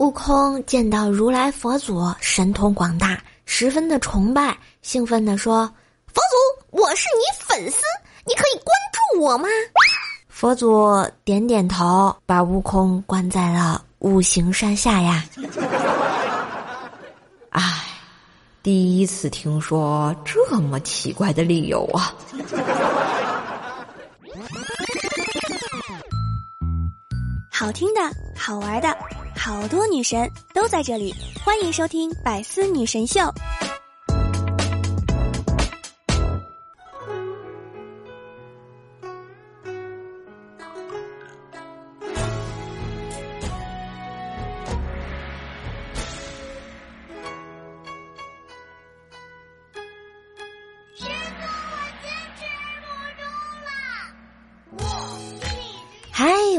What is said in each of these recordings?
悟空见到如来佛祖神通广大，十分的崇拜，兴奋地说：“佛祖，我是你粉丝，你可以关注我吗？”佛祖点点头，把悟空关在了五行山下呀。唉，第一次听说这么奇怪的理由啊！好听的，好玩的，好多女神都在这里，欢迎收听《百思女神秀》。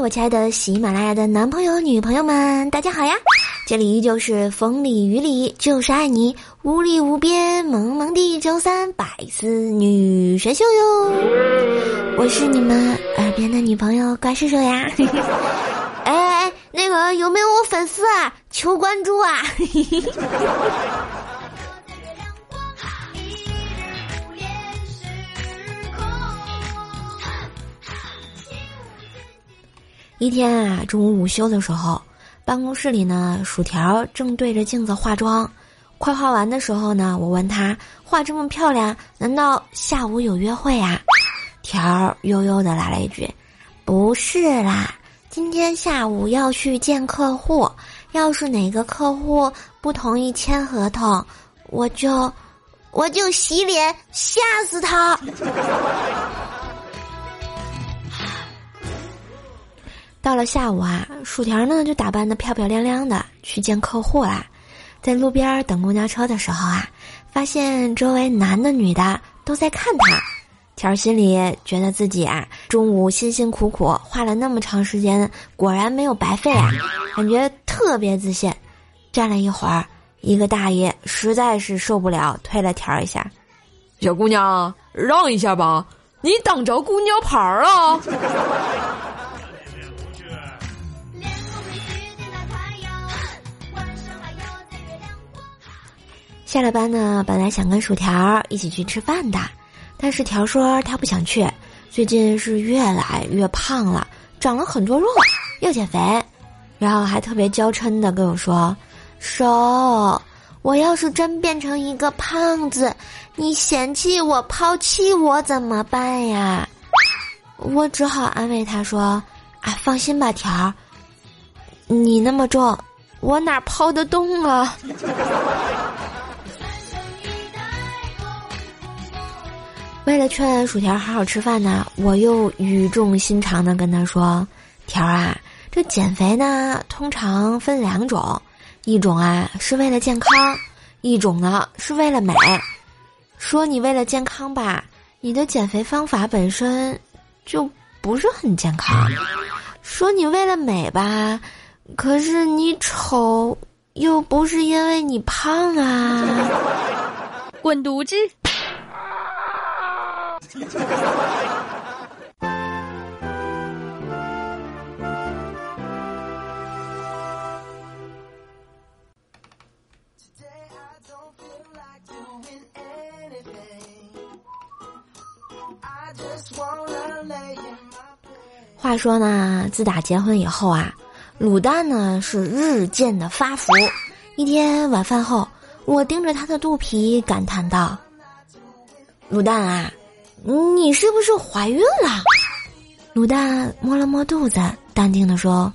我亲爱的喜马拉雅的男朋友、女朋友们，大家好呀！这里依旧是风里雨里就是爱你，无力无边萌萌的周三百思女神秀哟！我是你们耳边的女朋友怪兽兽呀！哎哎，那个有没有我粉丝啊？求关注啊！一天啊，中午午休的时候，办公室里呢，薯条正对着镜子化妆。快化完的时候呢，我问他画这么漂亮，难道下午有约会啊？条悠悠的来了一句：“不是啦，今天下午要去见客户，要是哪个客户不同意签合同，我就我就洗脸吓死他。”到了下午啊，薯条呢就打扮的漂漂亮亮的去见客户啦。在路边等公交车的时候啊，发现周围男的女的都在看他，条心里觉得自己啊中午辛辛苦苦花了那么长时间，果然没有白费啊，感觉特别自信。站了一会儿，一个大爷实在是受不了，推了条一下：“小姑娘，让一下吧，你挡着公交牌儿 下了班呢，本来想跟薯条一起去吃饭的，但是条说他不想去，最近是越来越胖了，长了很多肉，要减肥，然后还特别娇嗔的跟我说：“瘦，我要是真变成一个胖子，你嫌弃我、抛弃我怎么办呀？”我只好安慰他说：“啊，放心吧，条儿，你那么重，我哪抛得动啊？” 为了劝薯条好好吃饭呢，我又语重心长的跟他说：“条啊，这减肥呢，通常分两种，一种啊是为了健康，一种呢是为了美。说你为了健康吧，你的减肥方法本身就不是很健康；说你为了美吧，可是你丑又不是因为你胖啊，滚犊子！”话说呢，自打结婚以后啊，卤蛋呢是日渐的发福。一天晚饭后，我盯着他的肚皮感叹道：“卤蛋啊！”你是不是怀孕了？卤蛋摸了摸肚子，淡定的说：“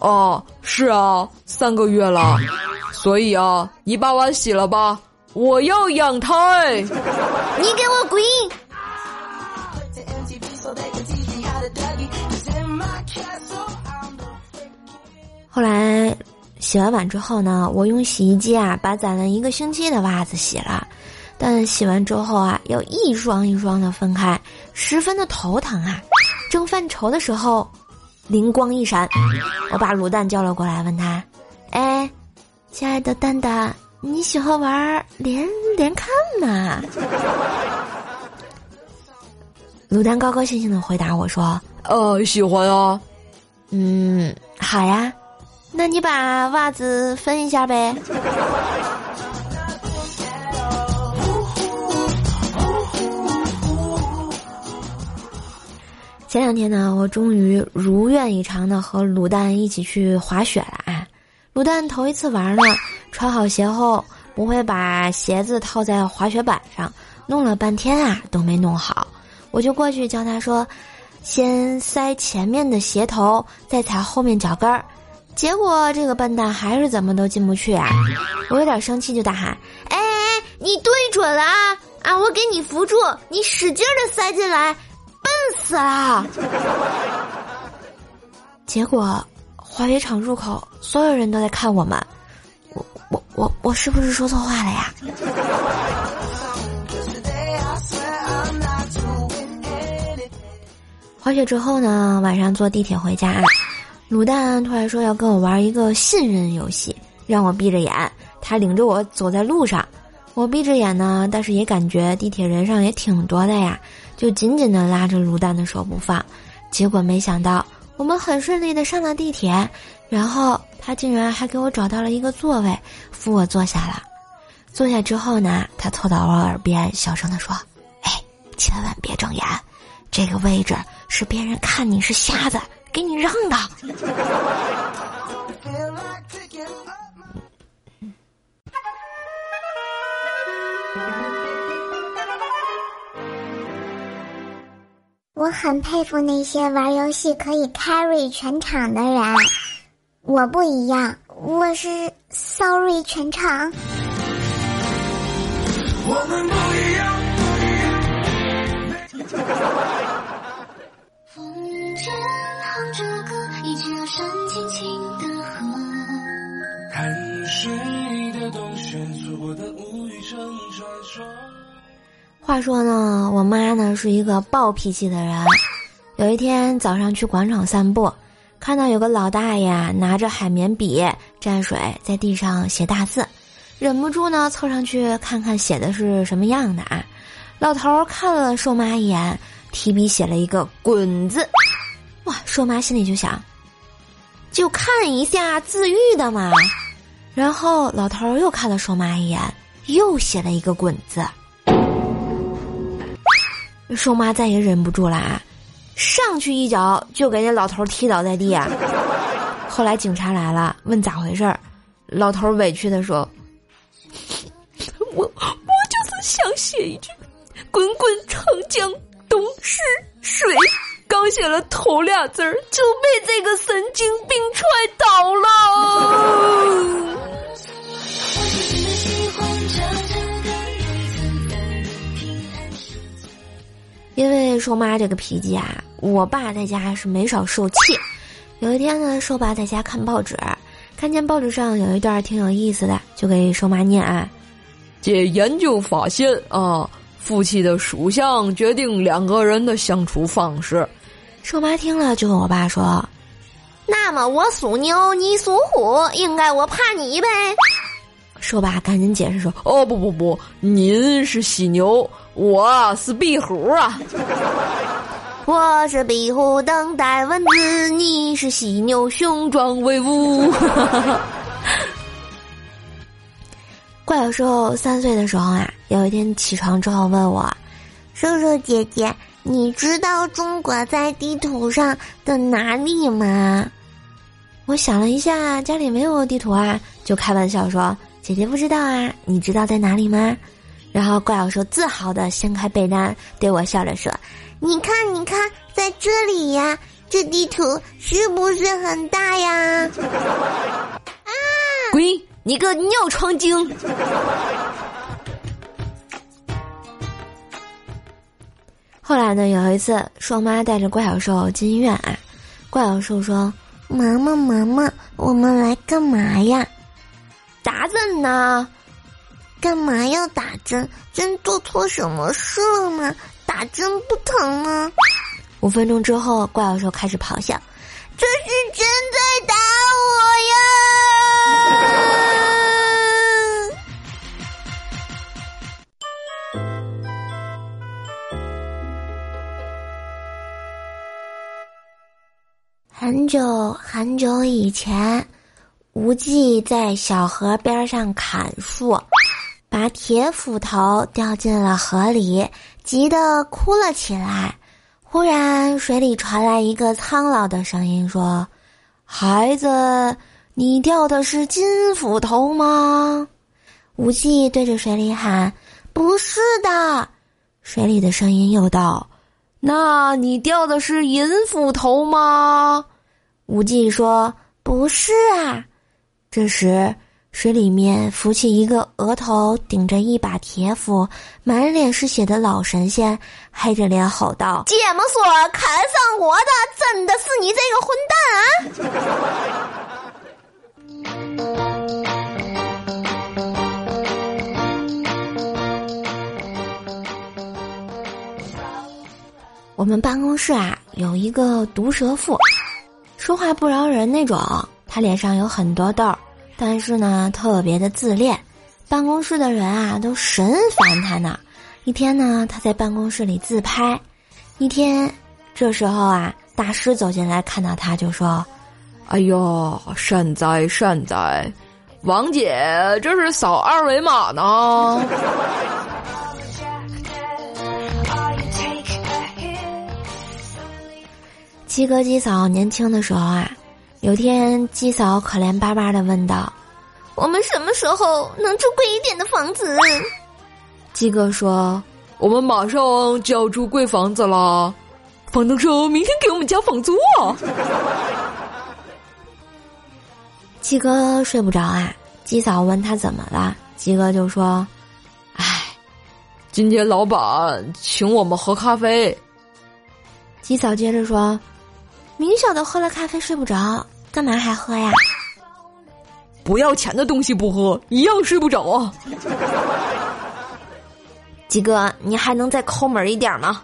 哦，是啊，三个月了，所以啊，你把碗洗了吧，我要养胎。”你给我滚！后来洗完碗之后呢，我用洗衣机啊，把攒了一个星期的袜子洗了。但洗完之后啊，要一双一双的分开，十分的头疼啊！正犯愁的时候，灵光一闪，我把卤蛋叫了过来，问他：“哎，亲爱的蛋蛋，你喜欢玩连连看吗？”卤蛋高高兴兴的回答我说：“呃，喜欢啊。”嗯，好呀，那你把袜子分一下呗。前两天呢，我终于如愿以偿的和卤蛋一起去滑雪了啊！卤蛋头一次玩呢，穿好鞋后不会把鞋子套在滑雪板上，弄了半天啊都没弄好。我就过去教他说：“先塞前面的鞋头，再踩后面脚跟儿。”结果这个笨蛋还是怎么都进不去啊！我有点生气，就大喊：“哎哎，你对准了啊！啊，我给你扶住，你使劲的塞进来。”笨死了！结果滑雪场入口所有人都在看我们，我我我我是不是说错话了呀？滑雪之后呢，晚上坐地铁回家，卤蛋突然说要跟我玩一个信任游戏，让我闭着眼，他领着我走在路上。我闭着眼呢，但是也感觉地铁人上也挺多的呀，就紧紧的拉着卤蛋的手不放。结果没想到，我们很顺利的上了地铁，然后他竟然还给我找到了一个座位，扶我坐下了。坐下之后呢，他凑到我耳边小声的说：“哎，千万别睁眼，这个位置是别人看你是瞎子给你让的。” 我很佩服那些玩游戏可以 carry 全场的人，我不一样，我是 sorry 全场。我们不一样。话说呢，我妈呢是一个暴脾气的人。有一天早上去广场散步，看到有个老大爷拿着海绵笔蘸水在地上写大字，忍不住呢凑上去看看写的是什么样的啊。老头看了瘦妈一眼，提笔写了一个“滚”字。哇，瘦妈心里就想，就看一下自愈的嘛。然后老头又看了瘦妈一眼，又写了一个“滚”字。瘦妈再也忍不住了啊，上去一脚就给那老头踢倒在地啊！后来警察来了，问咋回事儿，老头委屈的说：“我我就是想写一句‘滚滚长江东逝水’，刚写了头俩字儿就被这个神经病踹倒了。”因为瘦妈这个脾气啊，我爸在家是没少受气。有一天呢，瘦爸在家看报纸，看见报纸上有一段挺有意思的，就给瘦妈念啊：“借研究发现啊，夫妻的属相决定两个人的相处方式。”瘦妈听了就跟我爸说：“那么我属牛，你属虎，应该我怕你呗。”瘦爸赶紧解释说：“哦不不不，您是喜牛。”我是壁虎啊！我是壁虎，等待蚊子。你是犀牛，雄壮威武。怪小兽三岁的时候啊，有一天起床之后问我：“瘦瘦姐姐，你知道中国在地图上的哪里吗？”我想了一下，家里没有地图啊，就开玩笑说：“姐姐不知道啊，你知道在哪里吗？”然后怪小兽自豪的掀开被单，对我笑着说：“你看，你看，在这里呀，这地图是不是很大呀？”啊！滚！你个尿床精！后来呢，有一次，双妈带着怪小兽进医院啊，怪小兽说：“妈妈，妈妈，我们来干嘛呀？打针呢。”干嘛要打针？针做错什么事了吗？打针不疼吗？五分钟之后，怪兽开始咆哮：“这是针在打我呀！”很久很久以前，无忌在小河边上砍树，把铁斧头掉进了河里，急得哭了起来。忽然，水里传来一个苍老的声音说：“孩子，你掉的是金斧头吗？”无忌对着水里喊：“不是的。”水里的声音又道：“那你掉的是银斧头吗？”无忌说：“不是啊。”这时。水里面浮起一个额头顶着一把铁斧、满脸是血的老神仙，黑着脸吼道：“芥末说砍上我的，真的是你这个混蛋啊！”我们办公室啊，有一个毒舌妇，说话不饶人那种，她脸上有很多痘儿。但是呢，特别的自恋，办公室的人啊都神烦他呢。一天呢，他在办公室里自拍。一天，这时候啊，大师走进来，看到他就说：“哎呦，善哉善哉，王姐这是扫二维码呢。”七哥鸡嫂年轻的时候啊。有天，鸡嫂可怜巴巴的问道：“我们什么时候能住贵一点的房子？”鸡哥说：“我们马上就要住贵房子了，房东说明天给我们交房租啊。”鸡哥睡不着啊，鸡嫂问他怎么了，鸡哥就说：“唉，今天老板请我们喝咖啡。”鸡嫂接着说：“明晓得喝了咖啡睡不着。”干嘛还喝呀？不要钱的东西不喝，一样睡不着啊！鸡哥，你还能再抠门一点吗？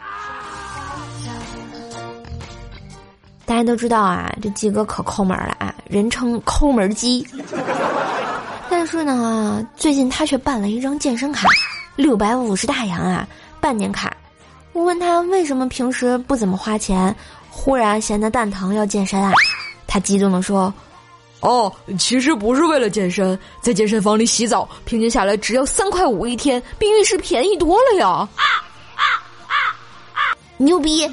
大家都知道啊，这鸡哥可抠门了啊，人称抠门鸡。但是呢，最近他却办了一张健身卡，六百五十大洋啊，半年卡。我问他为什么平时不怎么花钱，忽然闲得蛋疼要健身啊？他激动地说：“哦，其实不是为了健身，在健身房里洗澡，平均下来只要三块五一天，比浴室便宜多了呀！”啊啊啊牛逼！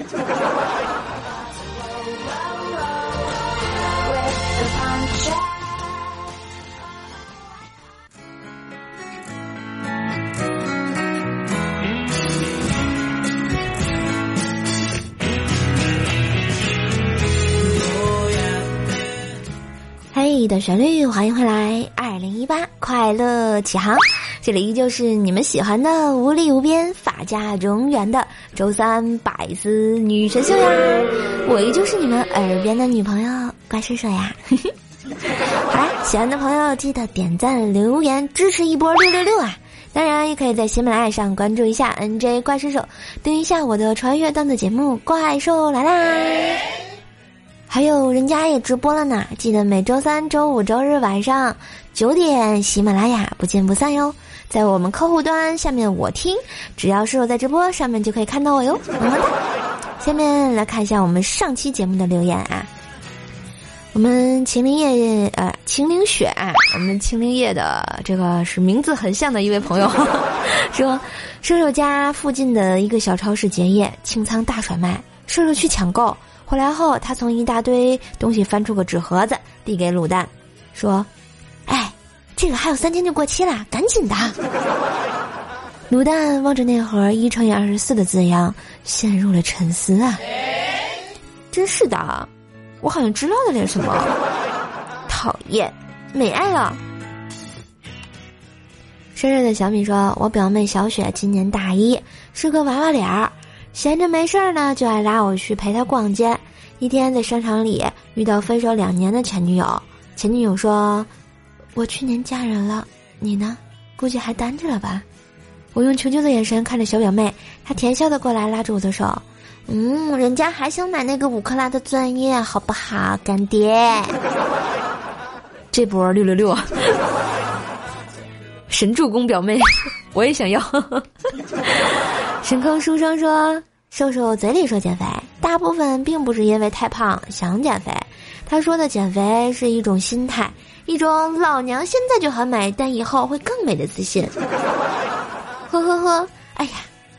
的旋律，欢迎回来！二零一八快乐启航，这里依旧是你们喜欢的无力无边、法家永远的周三百思女神秀呀！我依旧是你们耳边的女朋友怪兽兽呀！好啦，喜欢的朋友记得点赞、留言支持一波六六六啊！当然也可以在喜马拉雅上关注一下 NJ 怪兽手，订阅一下我的穿越段子节目《怪兽来啦》。还有人家也直播了呢，记得每周三、周五、周日晚上九点，喜马拉雅不见不散哟。在我们客户端下面我听，只要是我在直播上面就可以看到我哟。么么哒。下面来看一下我们上期节目的留言啊。我们秦灵叶呃秦灵雪，我们秦灵叶的这个是名字很像的一位朋友 说，瘦瘦家附近的一个小超市结业，清仓大甩卖，瘦瘦去抢购。回来后，他从一大堆东西翻出个纸盒子，递给卤蛋，说：“哎，这个还有三天就过期了，赶紧的。”卤蛋望着那盒一乘以二十四的字样，陷入了沉思啊。真是的，我好像知道了点什么。讨厌，没爱了。生日的小米说：“我表妹小雪今年大一，是个娃娃脸儿。”闲着没事儿呢，就爱拉我去陪他逛街。一天在商场里遇到分手两年的前女友，前女友说：“我去年嫁人了，你呢？估计还单着了吧？”我用求救的眼神看着小表妹，她甜笑的过来拉住我的手：“嗯，人家还想买那个五克拉的钻戒，好不好，干爹？” 这波六六六，神助攻表妹，我也想要。神坑书生说：“瘦瘦嘴里说减肥，大部分并不是因为太胖想减肥，他说的减肥是一种心态，一种老娘现在就很美，但以后会更美的自信。呵呵呵，哎呀，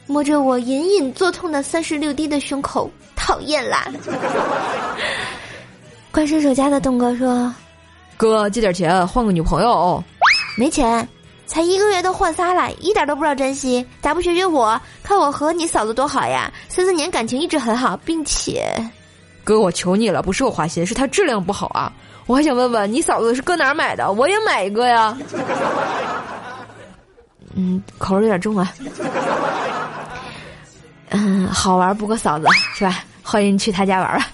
摸着我隐隐作痛的三十六 D 的胸口，讨厌啦！怪兽手家的东哥说：“哥，借点钱换个女朋友。”没钱，才一个月都换仨了，一点都不知道珍惜。咋不学学我？看我和你嫂子多好呀，三四年感情一直很好，并且，哥，我求你了，不是我花心，是它质量不好啊。我还想问问你嫂子是搁哪儿买的，我也买一个呀。嗯，口味有点重啊。嗯，好玩不过嫂子是吧？欢迎去他家玩吧。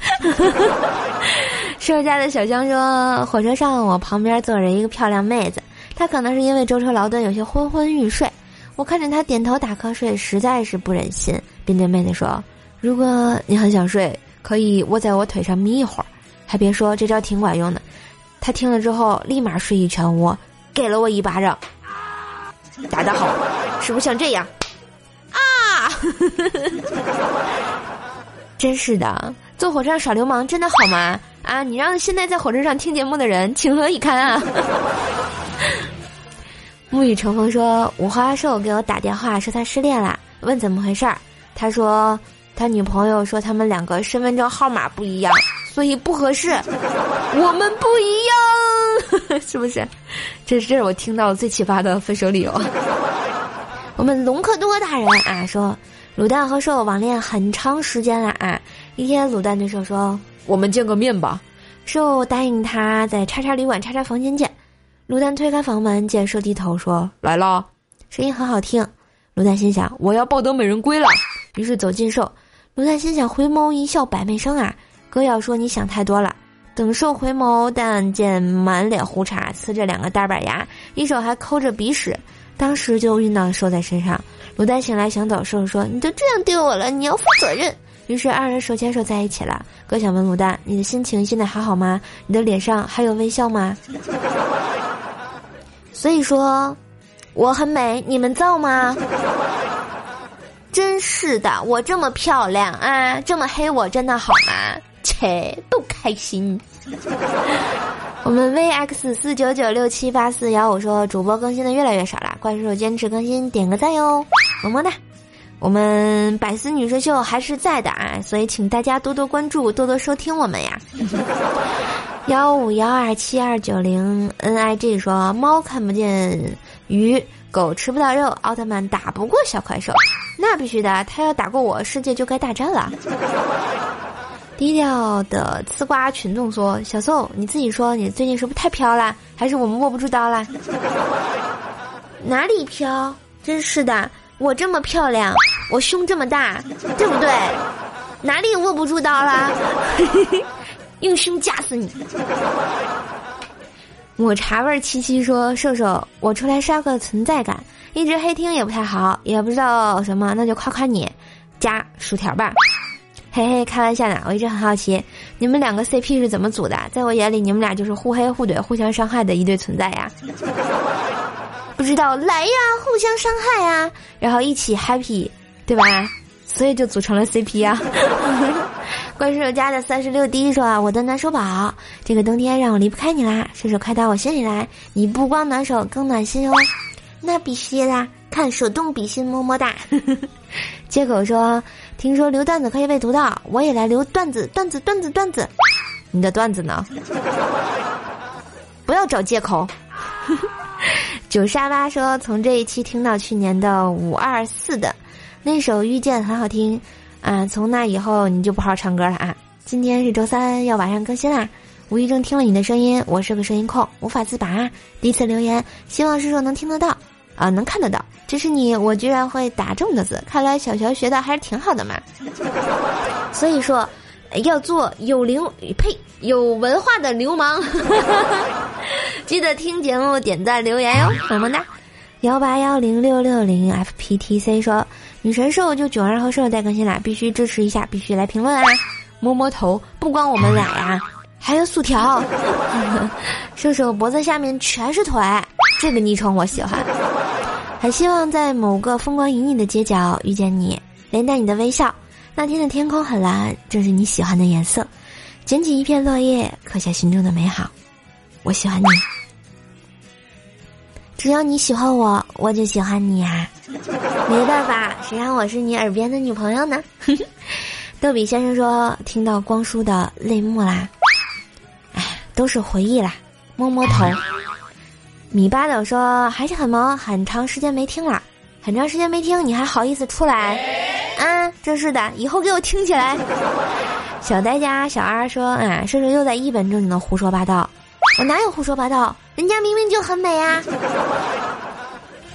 瘦家的小香说，火车上我旁边坐着一个漂亮妹子。他可能是因为舟车劳顿，有些昏昏欲睡。我看着他点头打瞌睡，实在是不忍心，便对妹子说：“如果你很想睡，可以窝在我腿上眯一会儿。还别说，这招挺管用的。”他听了之后，立马睡意全无，给了我一巴掌。打得好，是不是像这样？啊！真是的，坐火车上耍流氓真的好吗？啊，你让现在在火车上听节目的人情何以堪啊！沐雨成风说：“五花兽给我打电话说他失恋了，问怎么回事儿。他说他女朋友说他们两个身份证号码不一样，所以不合适。我们不一样，是不是？这是这是我听到最奇葩的分手理由。我们隆克多大人啊说，卤蛋和兽网恋很长时间了啊。一天，卤蛋对兽说：我们见个面吧。兽答应他在叉叉旅馆叉叉房间见。”卤蛋推开房门，见兽低头说：“来了。”声音很好听。卤蛋心想：“我要抱得美人归了。”于是走近兽。卤蛋心想：“回眸一笑百媚生啊！”哥要说：“你想太多了。”等兽回眸，但见满脸胡茬，呲着两个大板牙，一手还抠着鼻屎，当时就晕到兽在身上。卤蛋醒来想走，兽说：“你都这样对我了，你要负责任。”于是二人手牵手在一起了。哥想问卤蛋：“你的心情现在还好吗？你的脸上还有微笑吗？”所以说，我很美，你们造吗？真是的，我这么漂亮啊，这么黑我真的好吗？切，不开心。我们 vx 四九九六七八四幺五说主播更新的越来越少了，怪兽坚持更新，点个赞哟，么么哒。我们百思女神秀还是在的啊，所以请大家多多关注，多多收听我们呀。幺五幺二七二九零 n i g 说猫看不见鱼，狗吃不到肉，奥特曼打不过小怪兽，那必须的，他要打过我，世界就该大战了。低调的吃瓜群众说：“小宋，你自己说，你最近是不是太飘了？还是我们握不住刀了？哪里飘？真是的。”我这么漂亮，我胸这么大，对不对？哪里握不住刀了？用胸夹死你！抹茶味七七说：“瘦瘦，我出来刷个存在感，一直黑听也不太好，也不知道什么，那就夸夸你，加薯条吧。”嘿嘿，开玩笑呢，我一直很好奇，你们两个 CP 是怎么组的？在我眼里，你们俩就是互黑互怼、互相伤害的一对存在呀。不知道来呀，互相伤害呀，然后一起 happy，对吧？所以就组成了 CP 呀。怪兽家的三十六 D 说啊，我的暖手宝，这个冬天让我离不开你啦，射手快到我心里来，你不光暖手更暖心哦。那必须啦，看手动比心么么哒。接口说，听说留段子可以被读到，我也来留段子，段子，段子，段子。你的段子呢？不要找借口。九沙巴说：“从这一期听到去年的五二四的那首《遇见》很好听，啊，从那以后你就不好好唱歌了啊！今天是周三，要晚上更新啦。无意中听了你的声音，我是个声音控，无法自拔。第一次留言，希望师叔能听得到，啊，能看得到。这是你，我居然会打中的字，看来小学学的还是挺好的嘛。所以说。”要做有灵呸有文化的流氓，记得听节目点赞留言哟，么么哒！幺八幺零六六零 FPTC 说女神兽就囧儿和兽在更新啦，必须支持一下，必须来评论啊！摸摸头，不光我们俩呀，还有薯条，兽兽脖子下面全是腿，这个昵称我喜欢。很希望在某个风光旖旎的街角遇见你，连带你的微笑。那天的天空很蓝，正是你喜欢的颜色。捡起一片落叶，刻下心中的美好。我喜欢你，只要你喜欢我，我就喜欢你呀。没办法，谁让我是你耳边的女朋友呢？逗比先生说：“听到光叔的泪目啦，哎，都是回忆啦。”摸摸头。米八斗说：“还是很忙，很长时间没听了，很长时间没听，你还好意思出来？啊，真是的，以后给我听起来。”小呆家小二说：“啊，射手又在一本正经的胡说八道，我哪有胡说八道？人家明明就很美啊，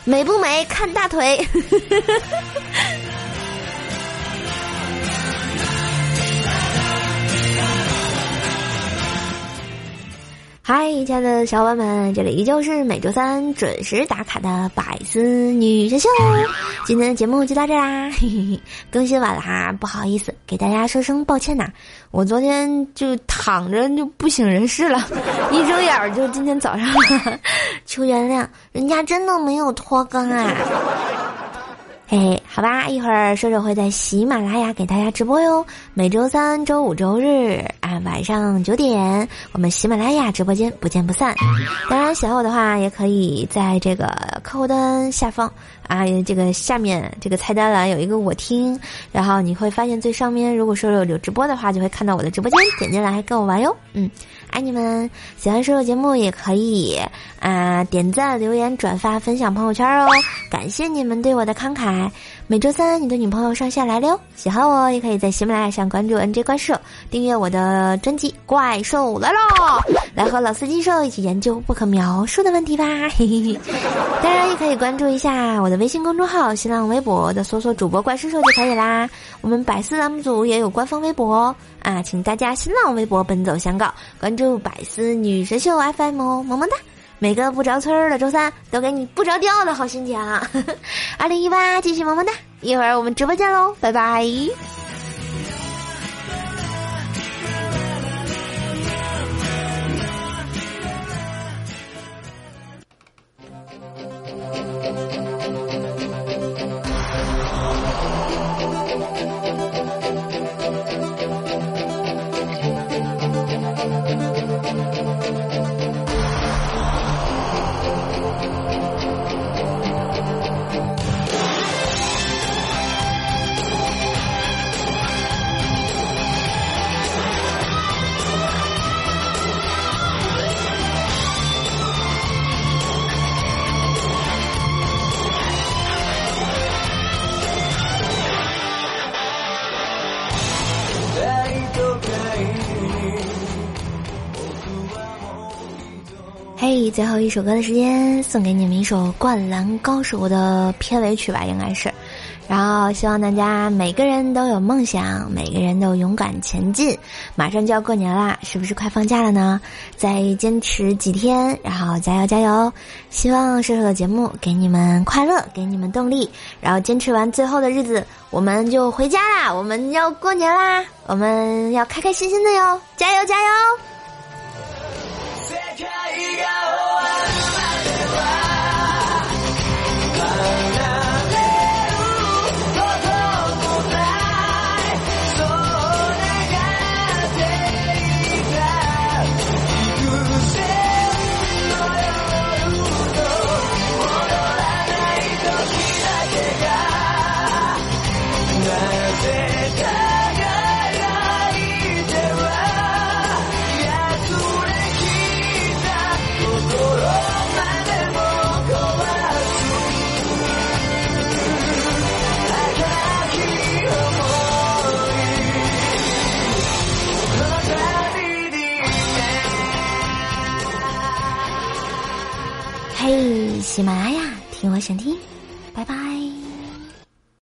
美不美看大腿。”嗨，亲爱的小伙伴们，这里依旧是每周三准时打卡的百思女神秀。今天的节目就到这啦，嘿嘿，更新晚了哈，不好意思，给大家说声抱歉呐。我昨天就躺着就不省人事了，一睁眼就今天早上，求原谅，人家真的没有拖更啊。嘿嘿，好吧，一会儿射手会在喜马拉雅给大家直播哟。每周三、周五、周日啊，晚上九点，我们喜马拉雅直播间不见不散。当然，喜欢我的话，也可以在这个客户端下方啊，这个下面这个菜单栏有一个我听，然后你会发现最上面，如果射手有直播的话，就会看到我的直播间，点进来跟我玩哟。嗯。爱你们，喜欢收收节目也可以啊，点赞、留言、转发、分享朋友圈哦，感谢你们对我的慷慨。每周三，你的女朋友上线来了哟。喜欢我，也可以在喜马拉雅上关注 NJ 怪兽，订阅我的专辑《怪兽来了》，来和老司机兽一起研究不可描述的问题吧。嘿嘿嘿。当然，也可以关注一下我的微信公众号、新浪微博的搜索主播怪兽兽就可以啦。我们百思栏目组也有官方微博啊，请大家新浪微博奔走相告，关注百思女神秀 FM 哦，么么哒。每个不着村儿的周三都给你不着调的好心情。二零一八继续萌萌哒，一会儿我们直播间喽，拜拜。嘿，最后一首歌的时间，送给你们一首《灌篮高手》的片尾曲吧，应该是。然后希望大家每个人都有梦想，每个人都勇敢前进。马上就要过年啦，是不是快放假了呢？再坚持几天，然后加油加油！希望射手的节目给你们快乐，给你们动力。然后坚持完最后的日子，我们就回家啦，我们要过年啦，我们要开开心心的哟！加油加油！